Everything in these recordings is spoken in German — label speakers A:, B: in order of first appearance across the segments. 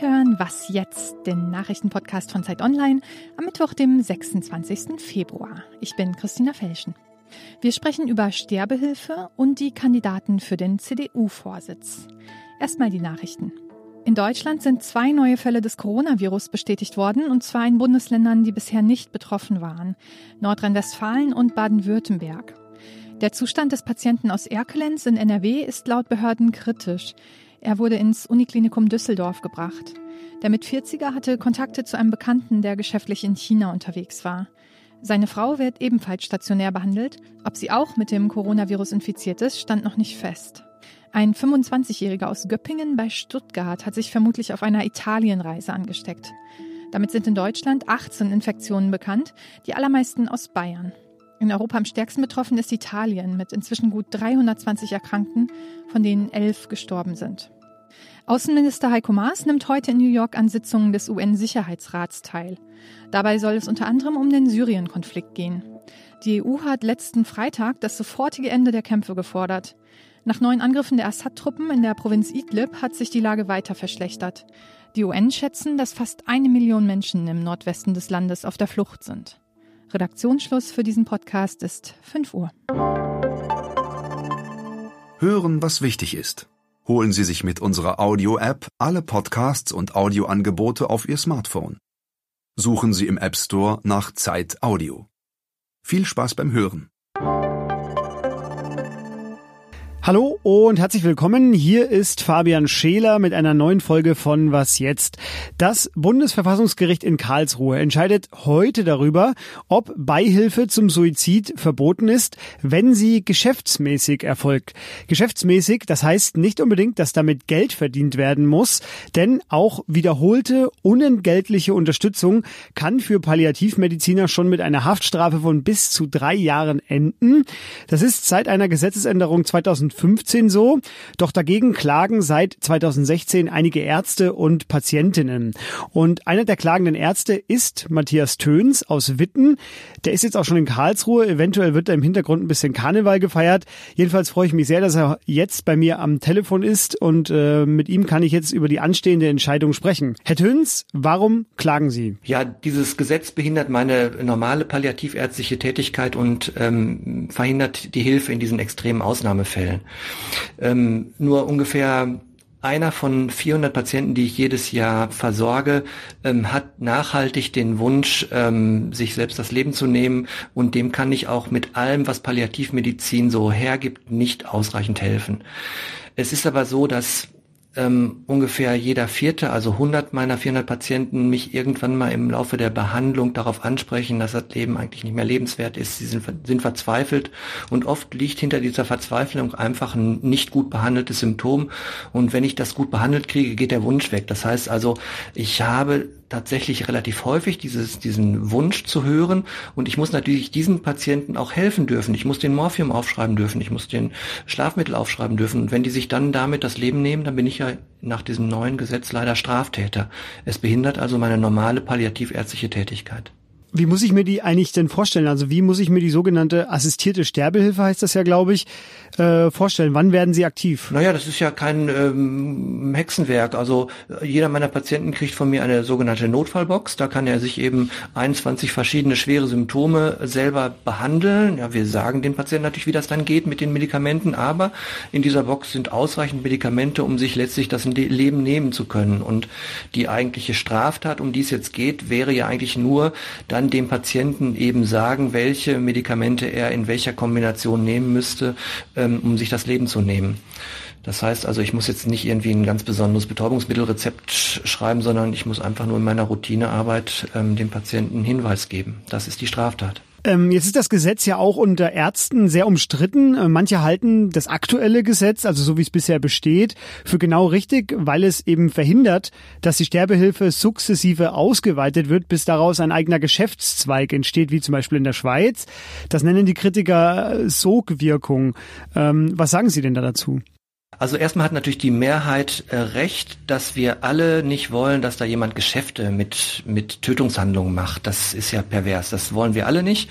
A: Hören Was jetzt, den Nachrichtenpodcast von Zeit Online am Mittwoch, dem 26. Februar. Ich bin Christina Felschen. Wir sprechen über Sterbehilfe und die Kandidaten für den CDU-Vorsitz. Erstmal die Nachrichten. In Deutschland sind zwei neue Fälle des Coronavirus bestätigt worden, und zwar in Bundesländern, die bisher nicht betroffen waren. Nordrhein-Westfalen und Baden-Württemberg. Der Zustand des Patienten aus Erkelenz in NRW ist laut Behörden kritisch. Er wurde ins Uniklinikum Düsseldorf gebracht. Der mit 40er hatte Kontakte zu einem Bekannten, der geschäftlich in China unterwegs war. Seine Frau wird ebenfalls stationär behandelt. Ob sie auch mit dem Coronavirus infiziert ist, stand noch nicht fest. Ein 25-Jähriger aus Göppingen bei Stuttgart hat sich vermutlich auf einer Italienreise angesteckt. Damit sind in Deutschland 18 Infektionen bekannt, die allermeisten aus Bayern. In Europa am stärksten betroffen ist Italien mit inzwischen gut 320 Erkrankten, von denen elf gestorben sind. Außenminister Heiko Maas nimmt heute in New York an Sitzungen des UN-Sicherheitsrats teil. Dabei soll es unter anderem um den Syrien-Konflikt gehen. Die EU hat letzten Freitag das sofortige Ende der Kämpfe gefordert. Nach neuen Angriffen der Assad-Truppen in der Provinz Idlib hat sich die Lage weiter verschlechtert. Die UN schätzen, dass fast eine Million Menschen im Nordwesten des Landes auf der Flucht sind. Redaktionsschluss für diesen Podcast ist 5 Uhr.
B: Hören, was wichtig ist. Holen Sie sich mit unserer Audio-App alle Podcasts und Audioangebote auf Ihr Smartphone. Suchen Sie im App Store nach Zeit Audio. Viel Spaß beim Hören.
C: Hallo und herzlich willkommen. Hier ist Fabian Scheler mit einer neuen Folge von Was jetzt? Das Bundesverfassungsgericht in Karlsruhe entscheidet heute darüber, ob Beihilfe zum Suizid verboten ist, wenn sie geschäftsmäßig erfolgt. Geschäftsmäßig, das heißt nicht unbedingt, dass damit Geld verdient werden muss, denn auch wiederholte unentgeltliche Unterstützung kann für Palliativmediziner schon mit einer Haftstrafe von bis zu drei Jahren enden. Das ist seit einer Gesetzesänderung 2000 2015 so. Doch dagegen klagen seit 2016 einige Ärzte und Patientinnen. Und einer der klagenden Ärzte ist Matthias Töns aus Witten. Der ist jetzt auch schon in Karlsruhe. Eventuell wird da im Hintergrund ein bisschen Karneval gefeiert. Jedenfalls freue ich mich sehr, dass er jetzt bei mir am Telefon ist und äh, mit ihm kann ich jetzt über die anstehende Entscheidung sprechen. Herr Töns, warum klagen Sie?
D: Ja, dieses Gesetz behindert meine normale palliativärztliche Tätigkeit und ähm, verhindert die Hilfe in diesen extremen Ausnahmefällen. Ähm, nur ungefähr einer von 400 Patienten, die ich jedes Jahr versorge, ähm, hat nachhaltig den Wunsch, ähm, sich selbst das Leben zu nehmen und dem kann ich auch mit allem, was Palliativmedizin so hergibt, nicht ausreichend helfen. Es ist aber so, dass ähm, ungefähr jeder vierte, also 100 meiner 400 Patienten mich irgendwann mal im Laufe der Behandlung darauf ansprechen, dass das Leben eigentlich nicht mehr lebenswert ist. Sie sind, sind verzweifelt und oft liegt hinter dieser Verzweiflung einfach ein nicht gut behandeltes Symptom. Und wenn ich das gut behandelt kriege, geht der Wunsch weg. Das heißt also, ich habe tatsächlich relativ häufig dieses, diesen Wunsch zu hören und ich muss natürlich diesen Patienten auch helfen dürfen. Ich muss den Morphium aufschreiben dürfen, ich muss den Schlafmittel aufschreiben dürfen und wenn die sich dann damit das Leben nehmen, dann bin ich ja nach diesem neuen Gesetz leider Straftäter. Es behindert also meine normale palliativärztliche Tätigkeit.
C: Wie muss ich mir die eigentlich denn vorstellen? Also wie muss ich mir die sogenannte assistierte Sterbehilfe, heißt das ja, glaube ich, äh, vorstellen? Wann werden sie aktiv?
D: Naja, das ist ja kein ähm, Hexenwerk. Also äh, jeder meiner Patienten kriegt von mir eine sogenannte Notfallbox. Da kann er sich eben 21 verschiedene schwere Symptome selber behandeln. Ja, wir sagen den Patienten natürlich, wie das dann geht mit den Medikamenten, aber in dieser Box sind ausreichend Medikamente, um sich letztlich das Leben nehmen zu können. Und die eigentliche Straftat, um die es jetzt geht, wäre ja eigentlich nur, dann dem Patienten eben sagen, welche Medikamente er in welcher Kombination nehmen müsste, ähm, um sich das Leben zu nehmen. Das heißt also, ich muss jetzt nicht irgendwie ein ganz besonderes Betäubungsmittelrezept schreiben, sondern ich muss einfach nur in meiner Routinearbeit ähm, dem Patienten Hinweis geben. Das ist die Straftat.
C: Ähm, jetzt ist das Gesetz ja auch unter Ärzten sehr umstritten. Äh, manche halten das aktuelle Gesetz, also so wie es bisher besteht, für genau richtig, weil es eben verhindert, dass die Sterbehilfe sukzessive ausgeweitet wird, bis daraus ein eigener Geschäftszweig entsteht, wie zum Beispiel in der Schweiz. Das nennen die Kritiker äh, Sogwirkung. Ähm, was sagen Sie denn da dazu?
D: Also erstmal hat natürlich die Mehrheit äh, recht, dass wir alle nicht wollen, dass da jemand Geschäfte mit, mit Tötungshandlungen macht. Das ist ja pervers. Das wollen wir alle nicht.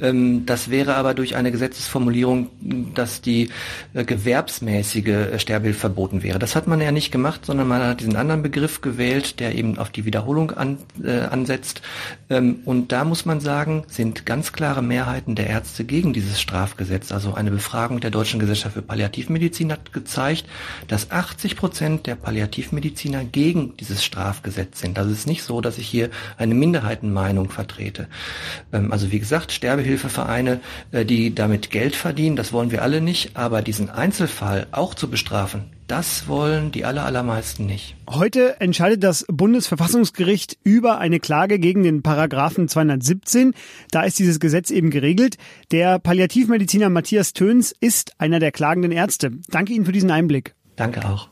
D: Ähm, das wäre aber durch eine Gesetzesformulierung, dass die äh, gewerbsmäßige äh, Sterbehilfe verboten wäre. Das hat man ja nicht gemacht, sondern man hat diesen anderen Begriff gewählt, der eben auf die Wiederholung an, äh, ansetzt. Ähm, und da muss man sagen, sind ganz klare Mehrheiten der Ärzte gegen dieses Strafgesetz. Also eine Befragung der Deutschen Gesellschaft für Palliativmedizin hat gezeigt, gezeigt, dass 80 Prozent der Palliativmediziner gegen dieses Strafgesetz sind. Also es ist nicht so, dass ich hier eine Minderheitenmeinung vertrete. Ähm, also wie gesagt, Sterbehilfevereine, äh, die damit Geld verdienen, das wollen wir alle nicht, aber diesen Einzelfall auch zu bestrafen, das wollen die aller, allermeisten nicht.
C: Heute entscheidet das Bundesverfassungsgericht über eine Klage gegen den Paragraphen 217. Da ist dieses Gesetz eben geregelt. Der Palliativmediziner Matthias Töns ist einer der klagenden Ärzte. Danke Ihnen für diesen Einblick.
D: Danke auch.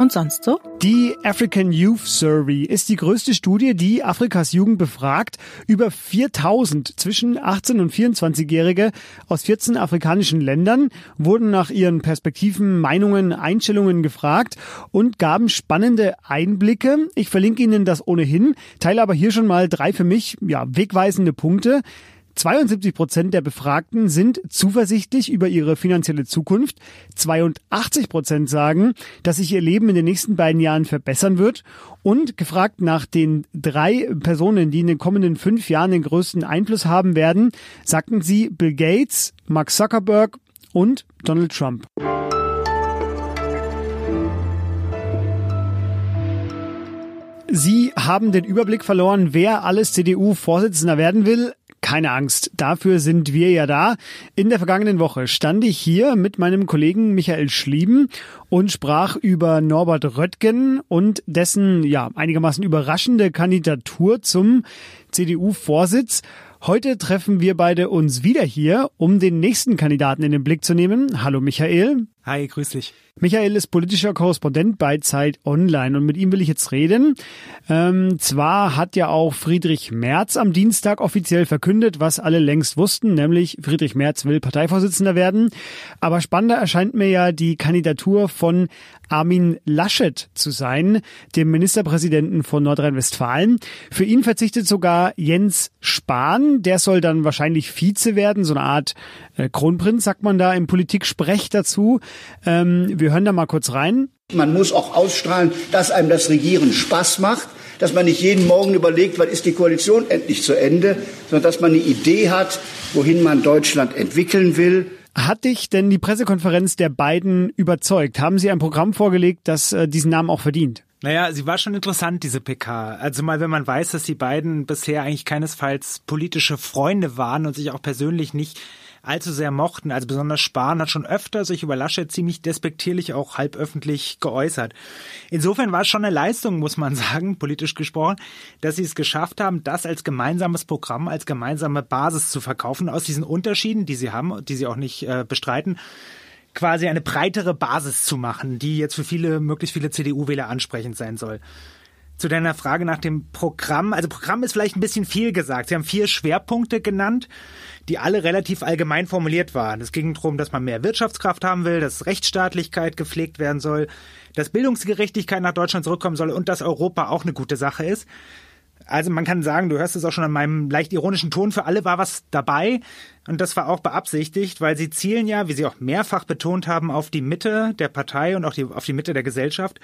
A: Und sonst so?
C: Die African Youth Survey ist die größte Studie, die Afrikas Jugend befragt. Über 4000 zwischen 18 und 24-Jährige aus 14 afrikanischen Ländern wurden nach ihren Perspektiven, Meinungen, Einstellungen gefragt und gaben spannende Einblicke. Ich verlinke Ihnen das ohnehin, teile aber hier schon mal drei für mich ja, wegweisende Punkte. 72 Prozent der Befragten sind zuversichtlich über ihre finanzielle Zukunft. 82 Prozent sagen, dass sich ihr Leben in den nächsten beiden Jahren verbessern wird. Und gefragt nach den drei Personen, die in den kommenden fünf Jahren den größten Einfluss haben werden, sagten sie Bill Gates, Mark Zuckerberg und Donald Trump. Sie haben den Überblick verloren, wer alles CDU-Vorsitzender werden will. Keine Angst, dafür sind wir ja da. In der vergangenen Woche stand ich hier mit meinem Kollegen Michael Schlieben und sprach über Norbert Röttgen und dessen ja einigermaßen überraschende Kandidatur zum CDU-Vorsitz. Heute treffen wir beide uns wieder hier, um den nächsten Kandidaten in den Blick zu nehmen. Hallo Michael.
E: Hi, grüß dich.
C: Michael ist politischer Korrespondent bei Zeit Online und mit ihm will ich jetzt reden. Ähm, zwar hat ja auch Friedrich Merz am Dienstag offiziell verkündet, was alle längst wussten, nämlich Friedrich Merz will Parteivorsitzender werden. Aber spannender erscheint mir ja die Kandidatur von Armin Laschet zu sein, dem Ministerpräsidenten von Nordrhein-Westfalen. Für ihn verzichtet sogar Jens Spahn. Der soll dann wahrscheinlich Vize werden, so eine Art äh, Kronprinz, sagt man da im Politik-Sprech dazu. Ähm, wir hören da mal kurz rein.
F: Man muss auch ausstrahlen, dass einem das Regieren Spaß macht, dass man nicht jeden Morgen überlegt, wann ist die Koalition endlich zu Ende, sondern dass man eine Idee hat, wohin man Deutschland entwickeln will.
C: Hat dich denn die Pressekonferenz der beiden überzeugt? Haben sie ein Programm vorgelegt, das äh, diesen Namen auch verdient?
E: Naja, sie war schon interessant, diese PK. Also mal, wenn man weiß, dass die beiden bisher eigentlich keinesfalls politische Freunde waren und sich auch persönlich nicht allzu sehr mochten. Also besonders Spahn hat schon öfter sich über Laschet ziemlich despektierlich auch halb öffentlich geäußert. Insofern war es schon eine Leistung, muss man sagen, politisch gesprochen, dass sie es geschafft haben, das als gemeinsames Programm, als gemeinsame Basis zu verkaufen, aus diesen Unterschieden, die sie haben, die sie auch nicht äh, bestreiten, quasi eine breitere Basis zu machen, die jetzt für viele, möglichst viele CDU-Wähler ansprechend sein soll zu deiner Frage nach dem Programm. Also Programm ist vielleicht ein bisschen viel gesagt. Sie haben vier Schwerpunkte genannt, die alle relativ allgemein formuliert waren. Es ging darum, dass man mehr Wirtschaftskraft haben will, dass Rechtsstaatlichkeit gepflegt werden soll, dass Bildungsgerechtigkeit nach Deutschland zurückkommen soll und dass Europa auch eine gute Sache ist. Also man kann sagen, du hörst es auch schon an meinem leicht ironischen Ton, für alle war was dabei und das war auch beabsichtigt, weil sie zielen ja, wie sie auch mehrfach betont haben, auf die Mitte der Partei und auch die, auf die Mitte der Gesellschaft.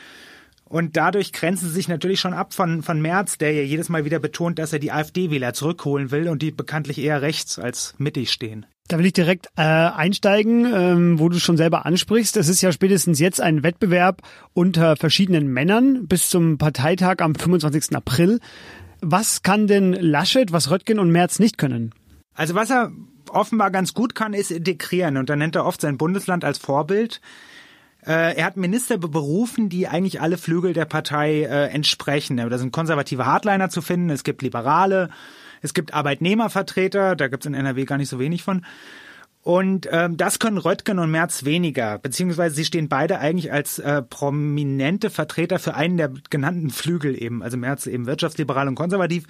E: Und dadurch grenzen sie sich natürlich schon ab von, von Merz, der ja jedes Mal wieder betont, dass er die AfD-Wähler zurückholen will und die bekanntlich eher rechts als mittig stehen.
C: Da will ich direkt äh, einsteigen, ähm, wo du schon selber ansprichst. Es ist ja spätestens jetzt ein Wettbewerb unter verschiedenen Männern bis zum Parteitag am 25. April. Was kann denn Laschet, was Röttgen und Merz nicht können?
E: Also was er offenbar ganz gut kann, ist integrieren. Und da nennt er oft sein Bundesland als Vorbild. Äh, er hat Minister berufen, die eigentlich alle Flügel der Partei äh, entsprechen. Da sind konservative Hardliner zu finden, es gibt Liberale, es gibt Arbeitnehmervertreter, da gibt es in NRW gar nicht so wenig von. Und ähm, das können Röttgen und Merz weniger, beziehungsweise sie stehen beide eigentlich als äh, prominente Vertreter für einen der genannten Flügel eben, also Merz eben wirtschaftsliberal und konservativ.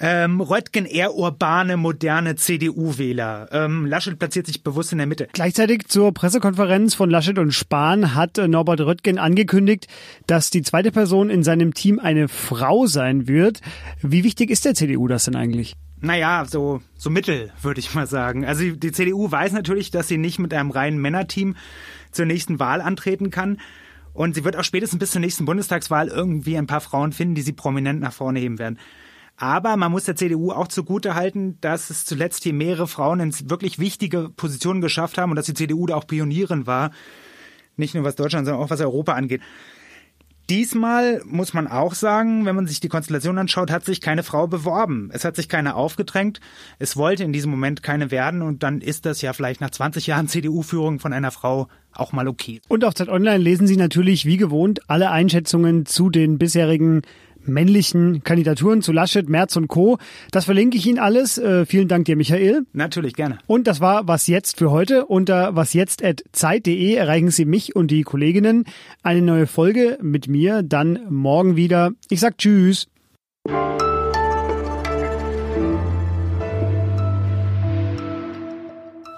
E: Ähm, Röttgen eher urbane, moderne CDU-Wähler. Ähm, Laschet platziert sich bewusst in der Mitte.
C: Gleichzeitig zur Pressekonferenz von Laschet und Spahn hat äh, Norbert Röttgen angekündigt, dass die zweite Person in seinem Team eine Frau sein wird. Wie wichtig ist der CDU das denn eigentlich?
E: Naja, so, so mittel, würde ich mal sagen. Also die CDU weiß natürlich, dass sie nicht mit einem reinen Männerteam zur nächsten Wahl antreten kann. Und sie wird auch spätestens bis zur nächsten Bundestagswahl irgendwie ein paar Frauen finden, die sie prominent nach vorne heben werden. Aber man muss der CDU auch zugute halten, dass es zuletzt hier mehrere Frauen in wirklich wichtige Positionen geschafft haben und dass die CDU da auch Pionierin war. Nicht nur was Deutschland, sondern auch was Europa angeht. Diesmal muss man auch sagen, wenn man sich die Konstellation anschaut, hat sich keine Frau beworben. Es hat sich keine aufgedrängt. Es wollte in diesem Moment keine werden und dann ist das ja vielleicht nach 20 Jahren CDU-Führung von einer Frau auch mal okay.
C: Und auf Zeit Online lesen Sie natürlich wie gewohnt alle Einschätzungen zu den bisherigen männlichen Kandidaturen zu Laschet, Merz und Co. Das verlinke ich Ihnen alles. Äh, vielen Dank dir, Michael.
E: Natürlich, gerne.
C: Und das war Was Jetzt für heute. Unter wasjetzt.zeit.de erreichen Sie mich und die Kolleginnen. Eine neue Folge mit mir dann morgen wieder. Ich sag Tschüss.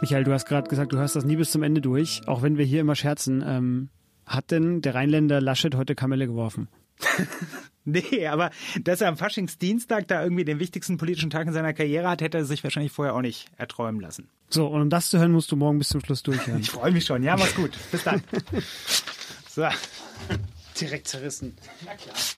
C: Michael, du hast gerade gesagt, du hörst das nie bis zum Ende durch, auch wenn wir hier immer scherzen. Ähm, hat denn der Rheinländer Laschet heute Kamelle geworfen?
E: Nee, aber dass er am Faschingsdienstag da irgendwie den wichtigsten politischen Tag in seiner Karriere hat, hätte er sich wahrscheinlich vorher auch nicht erträumen lassen.
C: So, und um das zu hören, musst du morgen bis zum Schluss durchhören.
E: Ich freue mich schon. Ja, mach's gut. Bis dann.
C: so. Direkt zerrissen. Na klar.